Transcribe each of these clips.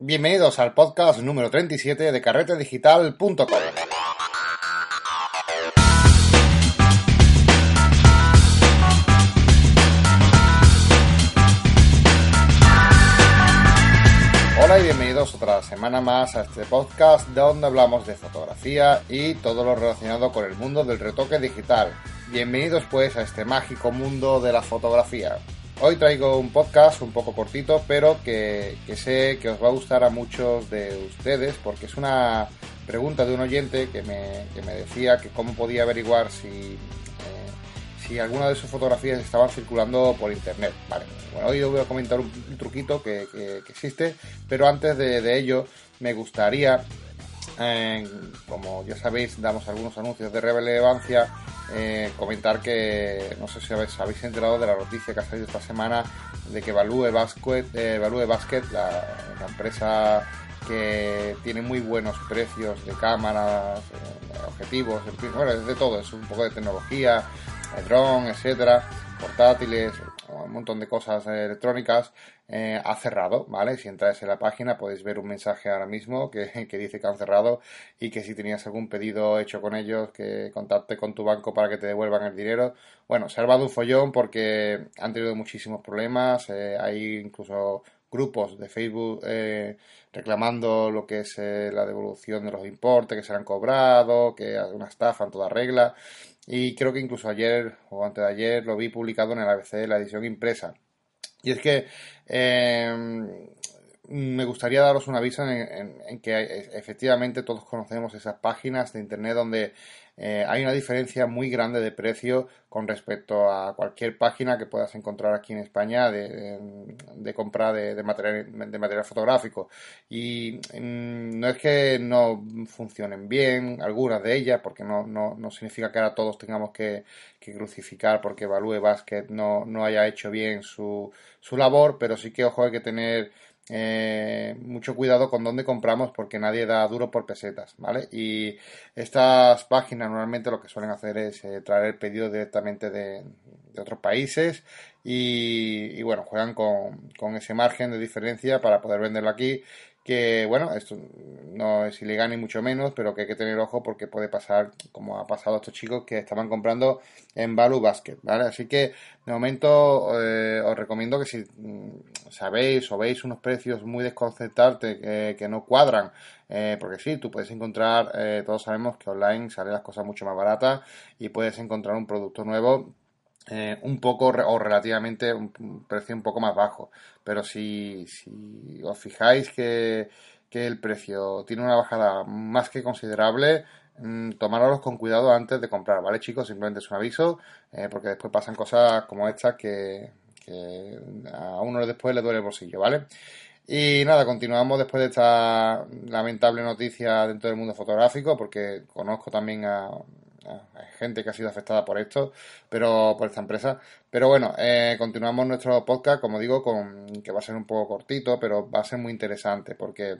Bienvenidos al podcast número 37 de carretedigital.com. Hola y bienvenidos otra semana más a este podcast donde hablamos de fotografía y todo lo relacionado con el mundo del retoque digital. Bienvenidos pues a este mágico mundo de la fotografía. Hoy traigo un podcast un poco cortito, pero que, sé que os va a gustar a muchos de ustedes, porque es una pregunta de un oyente que me, decía que cómo podía averiguar si, eh, si alguna de sus fotografías estaban circulando por internet. Vale, bueno, hoy os voy a comentar un, truquito que, existe, pero antes de, ello me gustaría, como ya sabéis, damos algunos anuncios de relevancia eh, comentar que no sé si habéis, habéis, enterado de la noticia que ha salido esta semana de que Value Basket, eh, Basket la, empresa que tiene muy buenos precios de cámaras, eh, objetivos, bueno, es de todo, es un poco de tecnología, dron, etcétera, portátiles, un montón de cosas electrónicas, eh, ha cerrado, ¿vale? Si entráis en la página podéis ver un mensaje ahora mismo que, dice que han cerrado y que si tenías algún pedido hecho con ellos, que contacte con tu banco para que te devuelvan el dinero. Bueno, se ha armado un follón porque han tenido muchísimos problemas, eh, hay incluso grupos de Facebook eh, reclamando lo que es la devolución de los importes que se han cobrado, que es una estafa en toda regla. Y creo que incluso ayer o antes de ayer lo vi publicado en el ABC la edición impresa. Y es que em, me gustaría daros un aviso en, que efectivamente todos conocemos esas páginas de internet donde eh, hay una diferencia muy grande de precio con respecto a cualquier página que puedas encontrar aquí en España de, compra de, material, de material fotográfico. Y mm, no es que no funcionen bien algunas de ellas, porque no, no, significa que ahora todos tengamos que, crucificar porque Value Basket no, no haya hecho bien su, su labor, pero sí que ojo hay que tener eh, mucho cuidado con dónde compramos porque nadie da duro por pesetas, ¿vale? Y estas páginas normalmente lo que suelen hacer es eh, traer el pedido directamente de, otros países y, bueno, juegan con, con, ese margen de diferencia para poder venderlo aquí que bueno, esto no es ilegal ni mucho menos, pero que hay que tener ojo porque puede pasar como ha pasado a estos chicos que estaban comprando en Value Basket, ¿vale? Así que de momento eh, os recomiendo que si mm, sabéis o veis unos precios muy desconcertantes que no cuadran, eh, porque sí, tú puedes encontrar, eh, todos sabemos que online salen las cosas mucho más baratas y puedes encontrar un producto nuevo eh, un poco o relativamente un precio un poco más bajo. Pero si, si os fijáis que, el precio tiene una bajada más que considerable, mmm, con cuidado antes de comprar, ¿vale chicos? Simplemente es un aviso, eh, porque después pasan cosas como estas que, que a uno después le duele el bolsillo, ¿vale? Y nada, continuamos después de esta lamentable noticia dentro del mundo fotográfico, porque conozco también a, hay gente que ha sido afectada por esto, pero por esta empresa. Pero bueno, eh, continuamos nuestro podcast, como digo, con que va a ser un poco cortito, pero va a ser muy interesante porque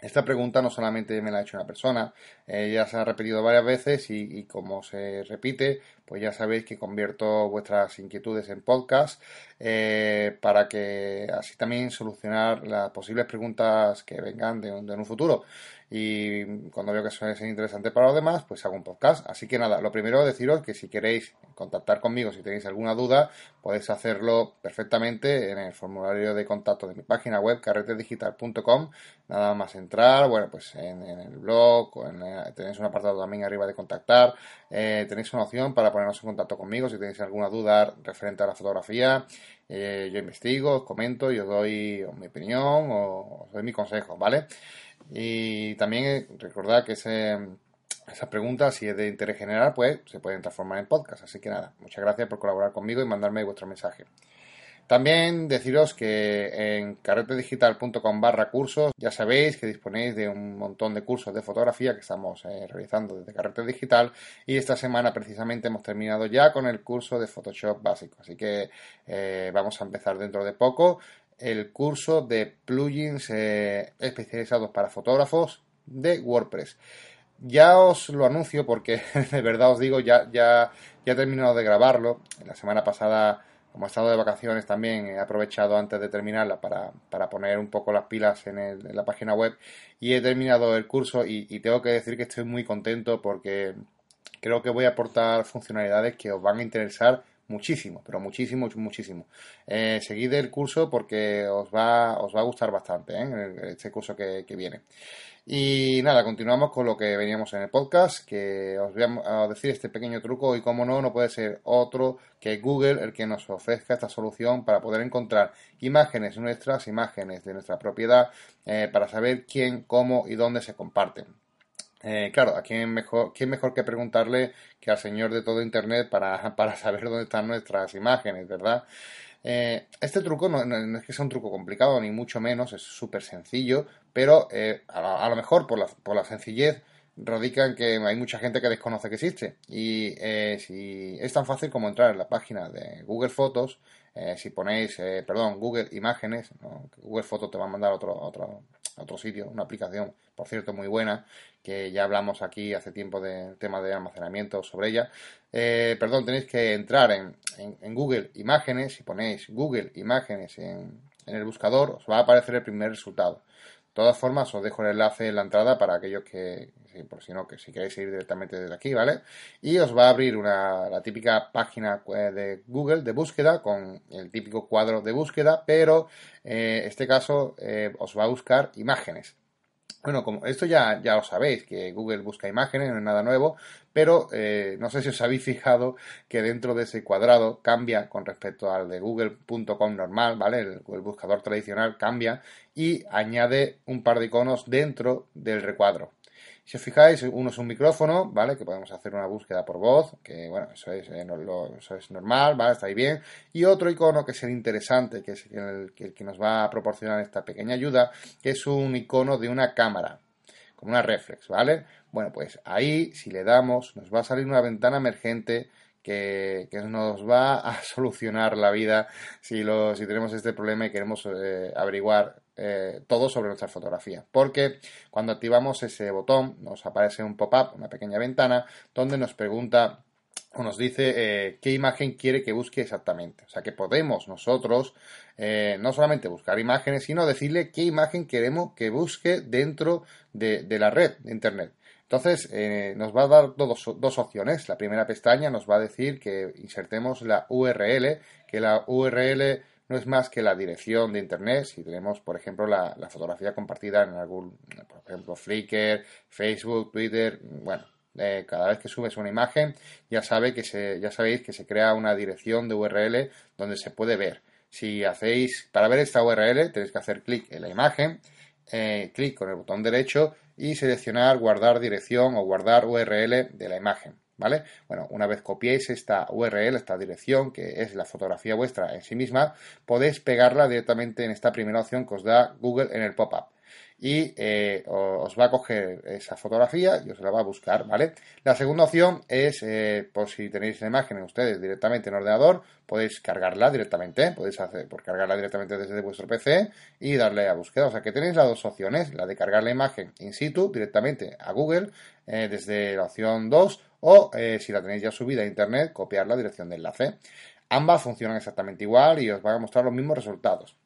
esta pregunta no solamente me la ha hecho una persona, eh, ya se ha repetido varias veces y, como se repite, pues ya sabéis que convierto vuestras inquietudes en podcast eh, para que así también solucionar las posibles preguntas que vengan de un futuro y cuando veo que eso es interesante para los demás, pues hago un podcast. Así que nada, lo primero deciros que si queréis contactar conmigo, si tenéis alguna duda, podéis hacerlo perfectamente en el formulario de contacto de mi página web, carretedigital.com. Nada más entrar, bueno, pues en, el blog, tenéis un apartado también arriba de contactar, eh, tenéis una opción para ponernos en contacto conmigo si tenéis alguna duda referente a la fotografía. Eh, yo investigo, os comento y os doy mi opinión o os doy mi consejo, ¿vale? Y también eh, recordad que esas preguntas, si es de interés general, pues se pueden transformar en podcast. Así que nada, muchas gracias por colaborar conmigo y mandarme vuestro mensaje. También deciros que en carretedigital.com barra cursos ya sabéis que disponéis de un montón de cursos de fotografía que estamos eh, realizando desde Carrete Digital y esta semana precisamente hemos terminado ya con el curso de Photoshop básico. Así que eh, vamos a empezar dentro de poco el curso de plugins eh, especializados para fotógrafos de WordPress. Ya os lo anuncio porque de verdad os digo, ya, ya, ya he terminado de grabarlo. La semana pasada como he estado de vacaciones también, he aprovechado antes de terminarla para, para poner un poco las pilas en, la página web y he terminado el curso y, tengo que decir que estoy muy contento porque creo que voy a aportar funcionalidades que os van a interesar muchísimo, pero muchísimo, muchísimo. Eh, seguid el curso porque os va, os va a gustar bastante, ¿eh? este curso que, viene. Y nada, continuamos con lo que veníamos en el podcast, que os voy a decir este pequeño truco y como no, no puede ser otro que Google el que nos ofrezca esta solución para poder encontrar imágenes nuestras, imágenes de nuestra propiedad, eh, para saber quién, cómo y dónde se comparten. Eh, claro, ¿a quién mejor, quién mejor que preguntarle que al señor de todo Internet para, para saber dónde están nuestras imágenes, ¿verdad? Eh, este truco no, es que sea un truco complicado, ni mucho menos, es súper sencillo, pero eh, a, lo mejor por la, por la sencillez radica en que hay mucha gente que desconoce que existe. Y eh, si es tan fácil como entrar en la página de Google Fotos, si ponéis, perdón, Google Imágenes, Google Fotos te va a mandar otro, otro, otro sitio, una aplicación, por cierto, muy buena, que ya hablamos aquí hace tiempo del tema de almacenamiento sobre ella. Eh, perdón, tenéis que entrar en, en, Google Imágenes, si ponéis Google Imágenes en, en el buscador, os va a aparecer el primer resultado. Todas formas, os dejo el enlace en la entrada para aquellos que, por si no, que si queréis seguir directamente desde aquí, ¿vale? Y os va a abrir una, la típica página eh, de Google de búsqueda con el típico cuadro de búsqueda, pero en eh, este caso eh, os va a buscar imágenes. Bueno, como esto ya, ya lo sabéis, que Google busca imágenes, no es nada nuevo, pero eh, no sé si os habéis fijado que dentro de ese cuadrado cambia con respecto al de google.com normal, ¿vale? El, el, buscador tradicional cambia y añade un par de iconos dentro del recuadro. Si os fijáis, uno es un micrófono, ¿vale? Que podemos hacer una búsqueda por voz, que bueno, eso es, eh, eso es normal, ¿vale? Está ahí bien. Y otro icono que es el interesante, que es el, que nos va a proporcionar esta pequeña ayuda, que es un icono de una cámara, como una reflex, ¿vale? Bueno, pues ahí, si le damos, nos va a salir una ventana emergente que, nos va a solucionar la vida si, lo, si tenemos este problema y queremos eh, averiguar eh, todo sobre nuestra fotografía. Porque cuando activamos ese botón nos aparece un pop-up, una pequeña ventana, donde nos pregunta o nos dice eh, qué imagen quiere que busque exactamente. O sea que podemos nosotros eh, no solamente buscar imágenes, sino decirle qué imagen queremos que busque dentro de, la red de Internet. Entonces nos va a dar dos, dos, opciones. La primera pestaña nos va a decir que insertemos la URL, que la URL no es más que la dirección de Internet. Si tenemos, por ejemplo, la, fotografía compartida en algún, por ejemplo, Flickr, Facebook, Twitter, bueno, eh, cada vez que subes una imagen ya, sabe que se, ya sabéis que se crea una dirección de URL donde se puede ver. Si hacéis, para ver esta URL tenéis que hacer clic en la imagen, eh, clic con el botón derecho y seleccionar guardar dirección o guardar URL de la imagen. ¿Vale? Bueno, una vez copiéis esta URL, esta dirección, que es la fotografía vuestra en sí misma, podéis pegarla directamente en esta primera opción que os da Google en el pop-up y eh, os va a coger esa fotografía y os la va a buscar, ¿vale? La segunda opción es, eh, por si tenéis la imagen ustedes directamente en ordenador, podéis cargarla directamente, podéis hacer por cargarla directamente desde vuestro PC y darle a búsqueda. O sea que tenéis las dos opciones, la de cargar la imagen in situ directamente a Google eh, desde la opción 2 o si la tenéis ya subida a internet, copiar la dirección de enlace. Ambas funcionan exactamente igual y os van a mostrar los mismos resultados.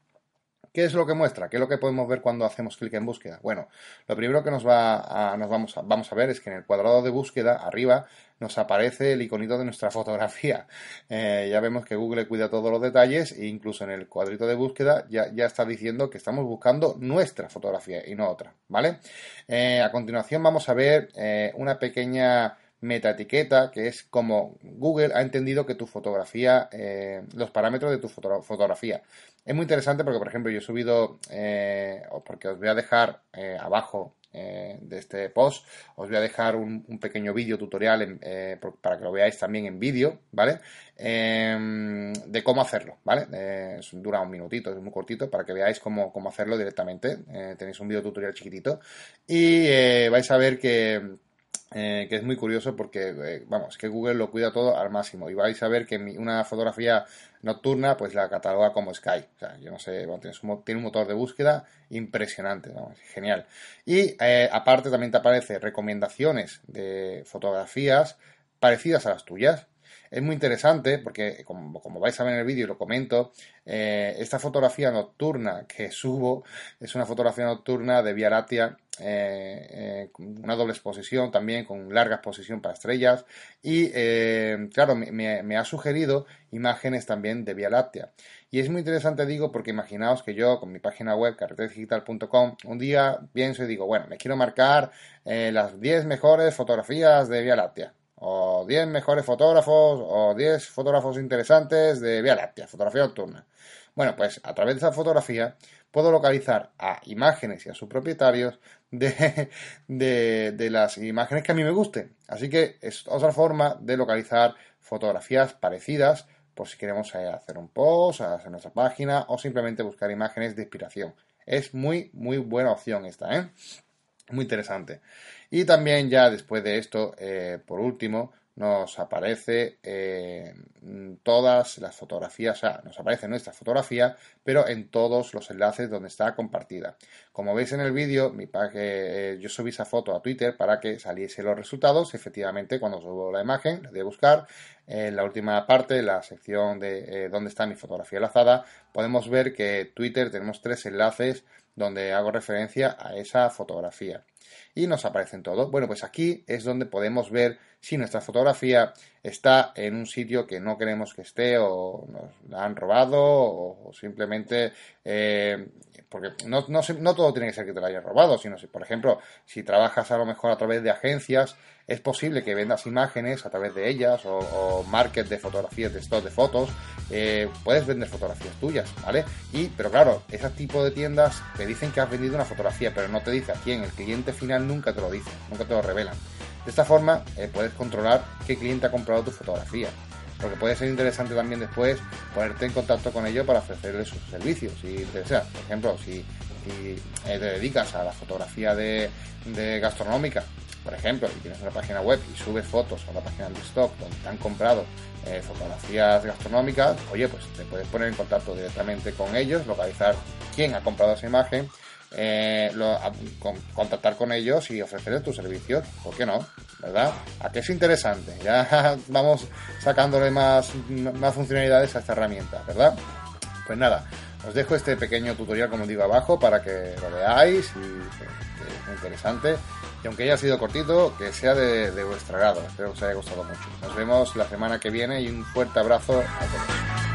¿Qué es lo que muestra? ¿Qué es lo que podemos ver cuando hacemos clic en búsqueda? Bueno, lo primero que nos, va a, nos vamos, a, vamos a ver es que en el cuadrado de búsqueda, arriba, nos aparece el iconito de nuestra fotografía. Eh, ya vemos que Google cuida todos los detalles e incluso en el cuadrito de búsqueda ya, está diciendo que estamos buscando nuestra fotografía y no otra, ¿vale? Eh, a continuación vamos a ver eh, una pequeña metaetiqueta, que es como Google ha entendido que tu fotografía, eh, los parámetros de tu fotografía. Es muy interesante porque, por ejemplo, yo he subido, eh, porque os voy a dejar eh, abajo de este post, os voy a dejar un, pequeño vídeo tutorial para que lo veáis también en vídeo, ¿vale? Em, de cómo hacerlo, ¿vale? dura un minutito, es muy cortito, para que veáis cómo, cómo hacerlo directamente. tenéis un vídeo tutorial chiquitito y vais a ver que eh, que es muy curioso porque, eh, vamos, que Google lo cuida todo al máximo y vais a ver que una fotografía nocturna pues la cataloga como Sky. O sea, yo no sé, tiene, un, motor de búsqueda impresionante, genial. Y eh, aparte también te aparece recomendaciones de fotografías parecidas a las tuyas. Es muy interesante porque, como, vais a ver en el vídeo y lo comento, eh, esta fotografía nocturna que subo es una fotografía nocturna de Vía Láctea, eh, eh, una doble exposición también, con larga exposición para estrellas. Y claro, me, ha sugerido imágenes también de Vía Láctea. Y es muy interesante, digo, porque imaginaos que yo con mi página web, carretedigital.com, un día pienso y digo, bueno, me quiero marcar las 10 mejores fotografías de Vía Láctea o 10 mejores fotógrafos o 10 fotógrafos interesantes de Vía Láctea, fotografía nocturna. Bueno, pues a través de esa fotografía puedo localizar a imágenes y a sus propietarios de, de, las imágenes que a mí me gusten. Así que es otra forma de localizar fotografías parecidas por si queremos eh, hacer un post, hacer nuestra página o simplemente buscar imágenes de inspiración. Es muy, muy buena opción esta, ¿eh? Muy interesante. Y también ya después de esto, eh, por último, nos aparece eh, todas las fotografías, o nos aparece nuestra fotografía, pero en todos los enlaces donde está compartida. Como veis en el vídeo, mi eh, yo subí esa foto a Twitter para que saliese los resultados. Efectivamente, cuando subo la imagen, la de buscar, en la última parte, la sección de donde está mi fotografía enlazada, podemos ver que Twitter tenemos tres enlaces donde hago referencia a esa fotografía y nos aparecen todos. Bueno, pues aquí es donde podemos ver si nuestra fotografía está en un sitio que no queremos que esté o nos la han robado o, simplemente eh, porque no, no, no, todo tiene que ser que te la hayan robado, sino si, por ejemplo, si trabajas a lo mejor a través de agencias, es posible que vendas imágenes a través de ellas o, o market de fotografías, de stock de fotos, eh, puedes vender fotografías tuyas, ¿vale? Y, pero claro, ese tipo de tiendas te dicen que has vendido una fotografía, pero no te dice a quién, el cliente final nunca te lo dice, nunca te lo revelan. De esta forma eh, puedes controlar qué cliente ha comprado tu fotografía. Porque puede ser interesante también después ponerte en contacto con ellos para ofrecerles sus servicios. Si Por ejemplo, si, eh, te dedicas a la fotografía de, gastronómica, por ejemplo, y tienes una página web y subes fotos a la página de stock donde te han comprado eh, fotografías gastronómicas, oye, pues te puedes poner en contacto directamente con ellos, localizar quién ha comprado esa imagen eh, contactar con ellos y ofrecerles tus servicios, ¿por qué no? ¿Verdad? ¿A qué es interesante? Ya vamos sacándole más, más funcionalidades a esta herramienta, ¿verdad? Pues nada, os dejo este pequeño tutorial, como digo, abajo para que lo veáis y que, es muy interesante. Y aunque haya sido cortito, que sea de, de vuestro agrado. Espero que os haya gustado mucho. Nos vemos la semana que viene y un fuerte abrazo a todos.